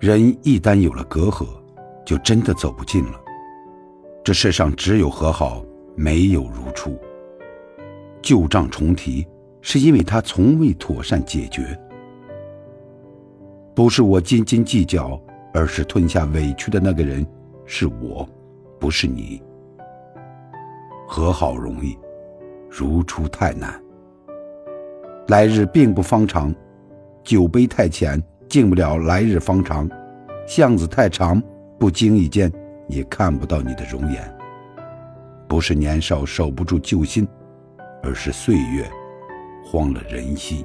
人一旦有了隔阂，就真的走不近了。这世上只有和好，没有如初。旧账重提，是因为他从未妥善解决。不是我斤斤计较，而是吞下委屈的那个人是我，不是你。和好容易，如初太难。来日并不方长，酒杯太浅。进不了来日方长，巷子太长，不经意间也看不到你的容颜。不是年少守不住旧心，而是岁月荒了人心。